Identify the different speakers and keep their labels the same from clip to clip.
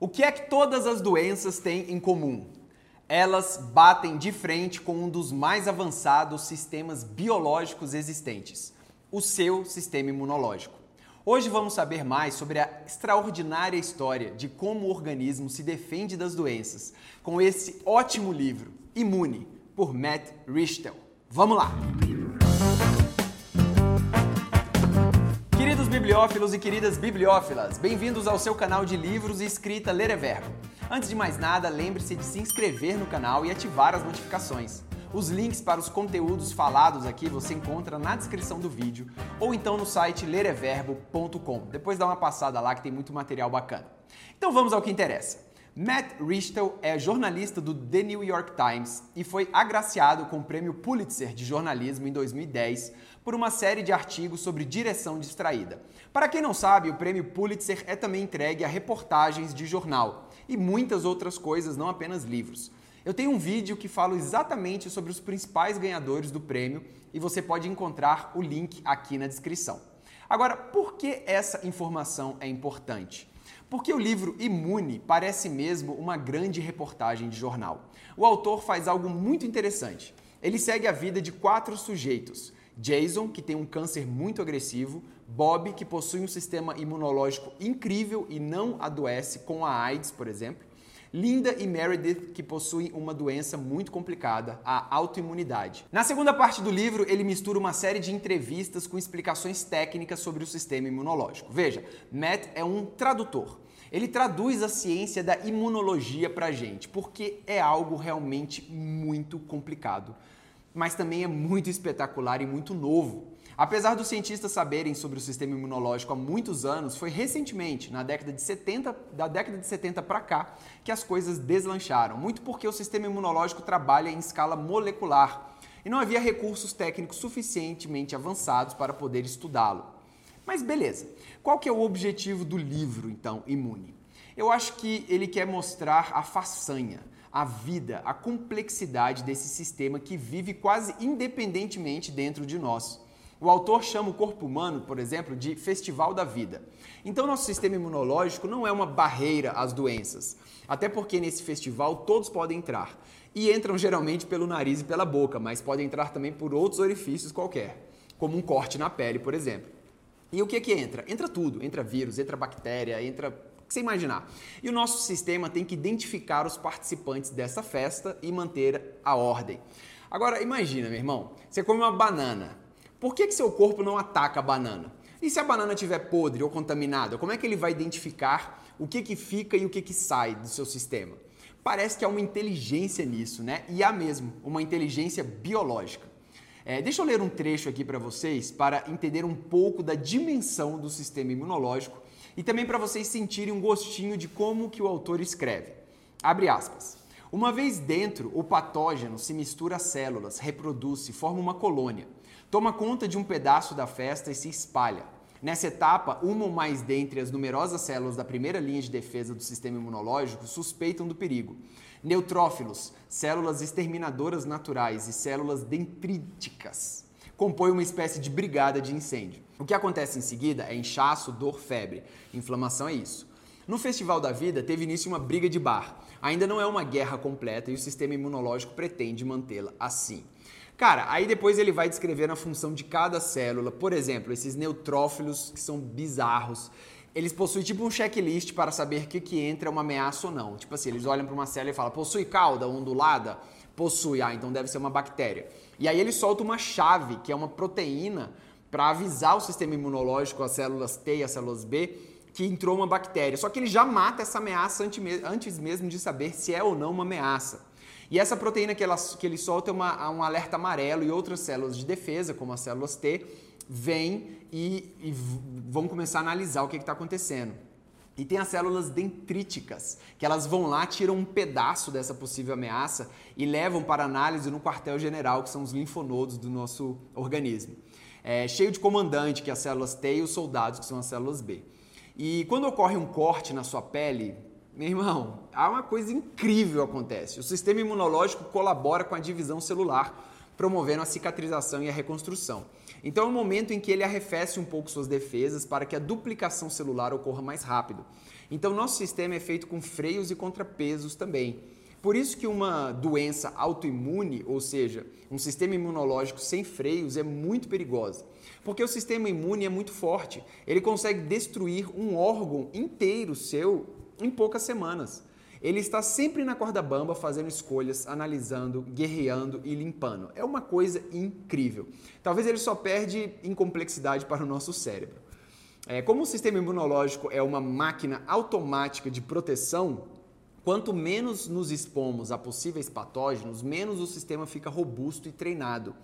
Speaker 1: O que é que todas as doenças têm em comum? Elas batem de frente com um dos mais avançados sistemas biológicos existentes, o seu sistema imunológico. Hoje vamos saber mais sobre a extraordinária história de como o organismo se defende das doenças com esse ótimo livro, Imune, por Matt Richtel. Vamos lá! Queridos bibliófilos e queridas bibliófilas, bem-vindos ao seu canal de livros e escrita Ler é Verbo. Antes de mais nada, lembre-se de se inscrever no canal e ativar as notificações. Os links para os conteúdos falados aqui você encontra na descrição do vídeo ou então no site lereverbo.com. Depois dá uma passada lá que tem muito material bacana. Então vamos ao que interessa. Matt Richtel é jornalista do The New York Times e foi agraciado com o prêmio Pulitzer de jornalismo em 2010 por uma série de artigos sobre direção distraída. Para quem não sabe, o prêmio Pulitzer é também entregue a reportagens de jornal e muitas outras coisas, não apenas livros. Eu tenho um vídeo que falo exatamente sobre os principais ganhadores do prêmio e você pode encontrar o link aqui na descrição. Agora, por que essa informação é importante? Porque o livro Imune parece mesmo uma grande reportagem de jornal. O autor faz algo muito interessante. Ele segue a vida de quatro sujeitos: Jason, que tem um câncer muito agressivo, Bob, que possui um sistema imunológico incrível e não adoece com a AIDS, por exemplo, Linda e Meredith, que possuem uma doença muito complicada, a autoimunidade. Na segunda parte do livro, ele mistura uma série de entrevistas com explicações técnicas sobre o sistema imunológico. Veja, Matt é um tradutor. Ele traduz a ciência da imunologia para gente, porque é algo realmente muito complicado, mas também é muito espetacular e muito novo. Apesar dos cientistas saberem sobre o sistema imunológico há muitos anos, foi recentemente, na década de 70, da década de 70 para cá, que as coisas deslancharam, muito porque o sistema imunológico trabalha em escala molecular e não havia recursos técnicos suficientemente avançados para poder estudá-lo. Mas beleza, qual que é o objetivo do livro, então, Imune? Eu acho que ele quer mostrar a façanha, a vida, a complexidade desse sistema que vive quase independentemente dentro de nós. O autor chama o corpo humano, por exemplo, de festival da vida. Então, nosso sistema imunológico não é uma barreira às doenças, até porque nesse festival todos podem entrar. E entram geralmente pelo nariz e pela boca, mas podem entrar também por outros orifícios qualquer, como um corte na pele, por exemplo. E o que é que entra? Entra tudo, entra vírus, entra bactéria, entra que você imaginar. E o nosso sistema tem que identificar os participantes dessa festa e manter a ordem. Agora, imagina, meu irmão, você come uma banana. Por que, que seu corpo não ataca a banana? E se a banana estiver podre ou contaminada, como é que ele vai identificar o que, que fica e o que, que sai do seu sistema? Parece que há uma inteligência nisso, né? E há mesmo, uma inteligência biológica. É, deixa eu ler um trecho aqui para vocês para entender um pouco da dimensão do sistema imunológico e também para vocês sentirem um gostinho de como que o autor escreve. Abre aspas. Uma vez dentro, o patógeno se mistura às células, reproduz, se forma uma colônia toma conta de um pedaço da festa e se espalha. Nessa etapa, uma ou mais dentre as numerosas células da primeira linha de defesa do sistema imunológico suspeitam do perigo. Neutrófilos, células exterminadoras naturais e células dendríticas compõem uma espécie de brigada de incêndio. O que acontece em seguida é inchaço, dor, febre. Inflamação é isso. No Festival da Vida teve início uma briga de bar. Ainda não é uma guerra completa e o sistema imunológico pretende mantê-la assim. Cara, aí depois ele vai descrever a função de cada célula. Por exemplo, esses neutrófilos que são bizarros. Eles possuem tipo um checklist para saber o que, que entra uma ameaça ou não. Tipo assim, eles olham para uma célula e falam: possui cauda ondulada? Possui, ah, então deve ser uma bactéria. E aí ele solta uma chave, que é uma proteína, para avisar o sistema imunológico, as células T e as células B, que entrou uma bactéria. Só que ele já mata essa ameaça antes mesmo de saber se é ou não uma ameaça. E essa proteína que, ela, que ele solta é uma, um alerta amarelo e outras células de defesa, como as células T, vêm e, e vão começar a analisar o que está acontecendo. E tem as células dendríticas, que elas vão lá, tiram um pedaço dessa possível ameaça e levam para análise no quartel-general, que são os linfonodos do nosso organismo. É, cheio de comandante, que é as células T, e os soldados, que são as células B. E quando ocorre um corte na sua pele, meu irmão, há uma coisa incrível acontece. O sistema imunológico colabora com a divisão celular, promovendo a cicatrização e a reconstrução. Então é um momento em que ele arrefece um pouco suas defesas para que a duplicação celular ocorra mais rápido. Então, nosso sistema é feito com freios e contrapesos também. Por isso que uma doença autoimune, ou seja, um sistema imunológico sem freios, é muito perigosa. Porque o sistema imune é muito forte. Ele consegue destruir um órgão inteiro seu em poucas semanas. Ele está sempre na corda bamba fazendo escolhas, analisando, guerreando e limpando. É uma coisa incrível. Talvez ele só perde em complexidade para o nosso cérebro. É, como o sistema imunológico é uma máquina automática de proteção, quanto menos nos expomos a possíveis patógenos, menos o sistema fica robusto e treinado.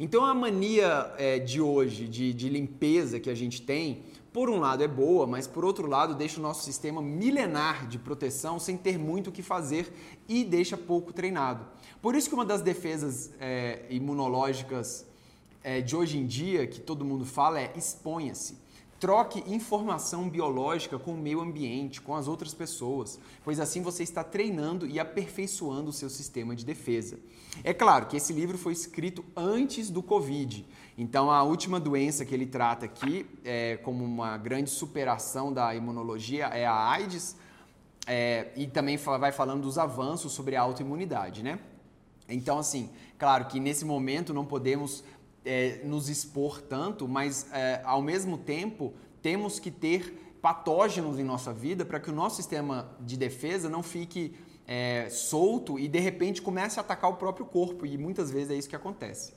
Speaker 1: Então a mania é, de hoje de, de limpeza que a gente tem por um lado é boa, mas por outro lado deixa o nosso sistema milenar de proteção sem ter muito o que fazer e deixa pouco treinado. Por isso que uma das defesas é, imunológicas é, de hoje em dia, que todo mundo fala, é exponha-se. Troque informação biológica com o meio ambiente, com as outras pessoas, pois assim você está treinando e aperfeiçoando o seu sistema de defesa. É claro que esse livro foi escrito antes do Covid, então a última doença que ele trata aqui, é, como uma grande superação da imunologia, é a AIDS, é, e também vai falando dos avanços sobre a autoimunidade, né? Então, assim, claro que nesse momento não podemos é, nos expor tanto, mas é, ao mesmo tempo temos que ter patógenos em nossa vida para que o nosso sistema de defesa não fique é, solto e de repente comece a atacar o próprio corpo, e muitas vezes é isso que acontece.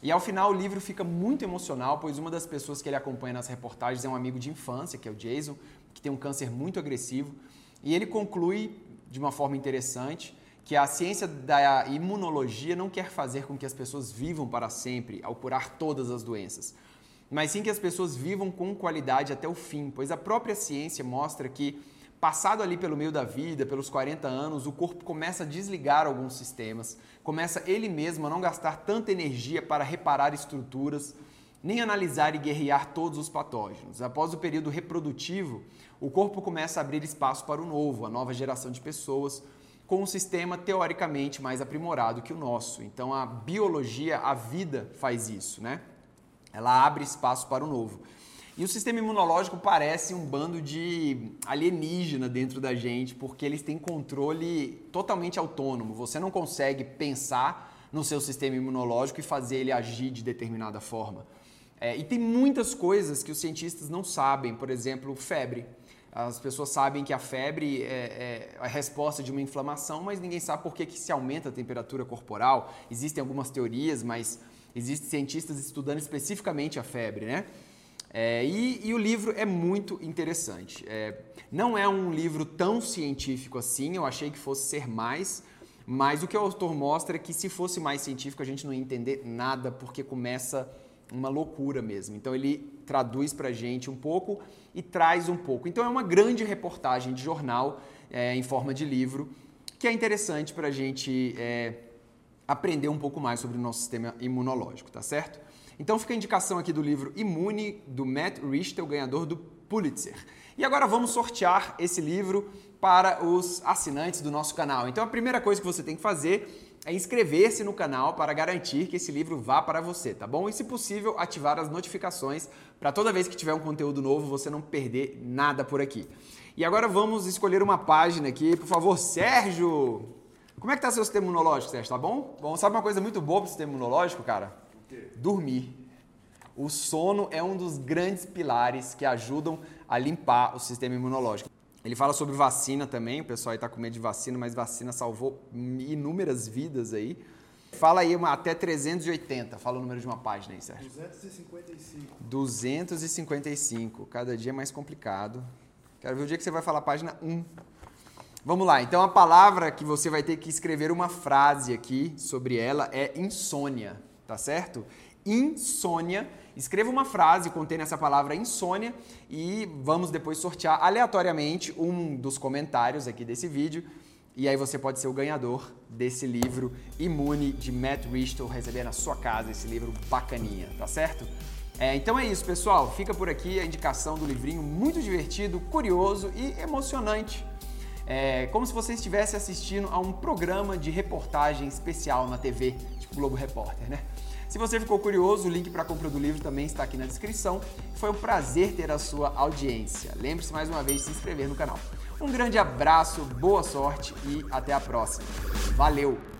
Speaker 1: E ao final o livro fica muito emocional, pois uma das pessoas que ele acompanha nas reportagens é um amigo de infância, que é o Jason, que tem um câncer muito agressivo, e ele conclui de uma forma interessante que a ciência da imunologia não quer fazer com que as pessoas vivam para sempre ao curar todas as doenças, mas sim que as pessoas vivam com qualidade até o fim, pois a própria ciência mostra que Passado ali pelo meio da vida, pelos 40 anos, o corpo começa a desligar alguns sistemas, começa ele mesmo a não gastar tanta energia para reparar estruturas, nem analisar e guerrear todos os patógenos. Após o período reprodutivo, o corpo começa a abrir espaço para o novo, a nova geração de pessoas, com um sistema teoricamente mais aprimorado que o nosso. Então a biologia, a vida faz isso, né? Ela abre espaço para o novo. E o sistema imunológico parece um bando de alienígena dentro da gente, porque eles têm controle totalmente autônomo. Você não consegue pensar no seu sistema imunológico e fazer ele agir de determinada forma. É, e tem muitas coisas que os cientistas não sabem, por exemplo, febre. As pessoas sabem que a febre é, é, a resposta de uma inflamação, mas ninguém sabe por que, que se aumenta a temperatura corporal. Existem algumas teorias, mas existem cientistas estudando especificamente a febre, né? É, e, e, o livro é muito interessante. É, não é um livro tão científico assim, eu achei que fosse ser mais, mas o que o autor mostra é que se fosse mais científico a gente não ia entender nada, porque começa uma loucura mesmo. Então ele traduz para a gente um pouco e traz um pouco. Então é uma grande reportagem de jornal é, em forma de livro que é interessante para a gente é, aprender um pouco mais sobre o nosso sistema imunológico, tá certo? Então fica a indicação aqui do livro Imune, do Matt Richtel, ganhador do Pulitzer. E agora vamos sortear esse livro para os assinantes do nosso canal. Então a primeira coisa que você tem que fazer é inscrever-se no canal para garantir que esse livro vá para você, tá bom? E se possível, ativar as notificações para toda vez que tiver um conteúdo novo você não perder nada por aqui. E agora vamos escolher uma página aqui, por favor, Sérgio. Como é que tá seu sistema imunológico, Sérgio? Tá bom? Bom, sabe uma coisa muito boa para o sistema imunológico, cara? Dormir. O sono é um dos grandes pilares que ajudam a limpar o sistema imunológico. Ele fala sobre vacina também, o pessoal aí está com medo de vacina, mas vacina salvou inúmeras vidas aí. Fala aí uma, até 380, fala o número de uma página aí, Sérgio.
Speaker 2: 255.
Speaker 1: 255, cada dia é mais complicado. Quero ver o dia que você vai falar página 1. Vamos lá, então a palavra que você vai ter que escrever uma frase aqui sobre ela é insônia tá certo? Insônia. Escreva uma frase contendo essa palavra insônia e vamos depois sortear aleatoriamente um dos comentários aqui desse vídeo. E aí você pode ser o ganhador desse livro Imune de Matt Richtel, receber na sua casa esse livro bacaninha, tá certo? É, então é isso, pessoal. Fica por aqui a indicação do livrinho muito divertido, curioso e emocionante. É como se você estivesse assistindo a um programa de reportagem especial na TV, tipo Globo Repórter, né? Se você ficou curioso, o link para a compra do livro também está aqui na descrição. Foi um prazer ter a sua audiência. Lembre-se mais uma vez de se inscrever no canal. Um grande abraço, boa sorte e até a próxima. Valeu!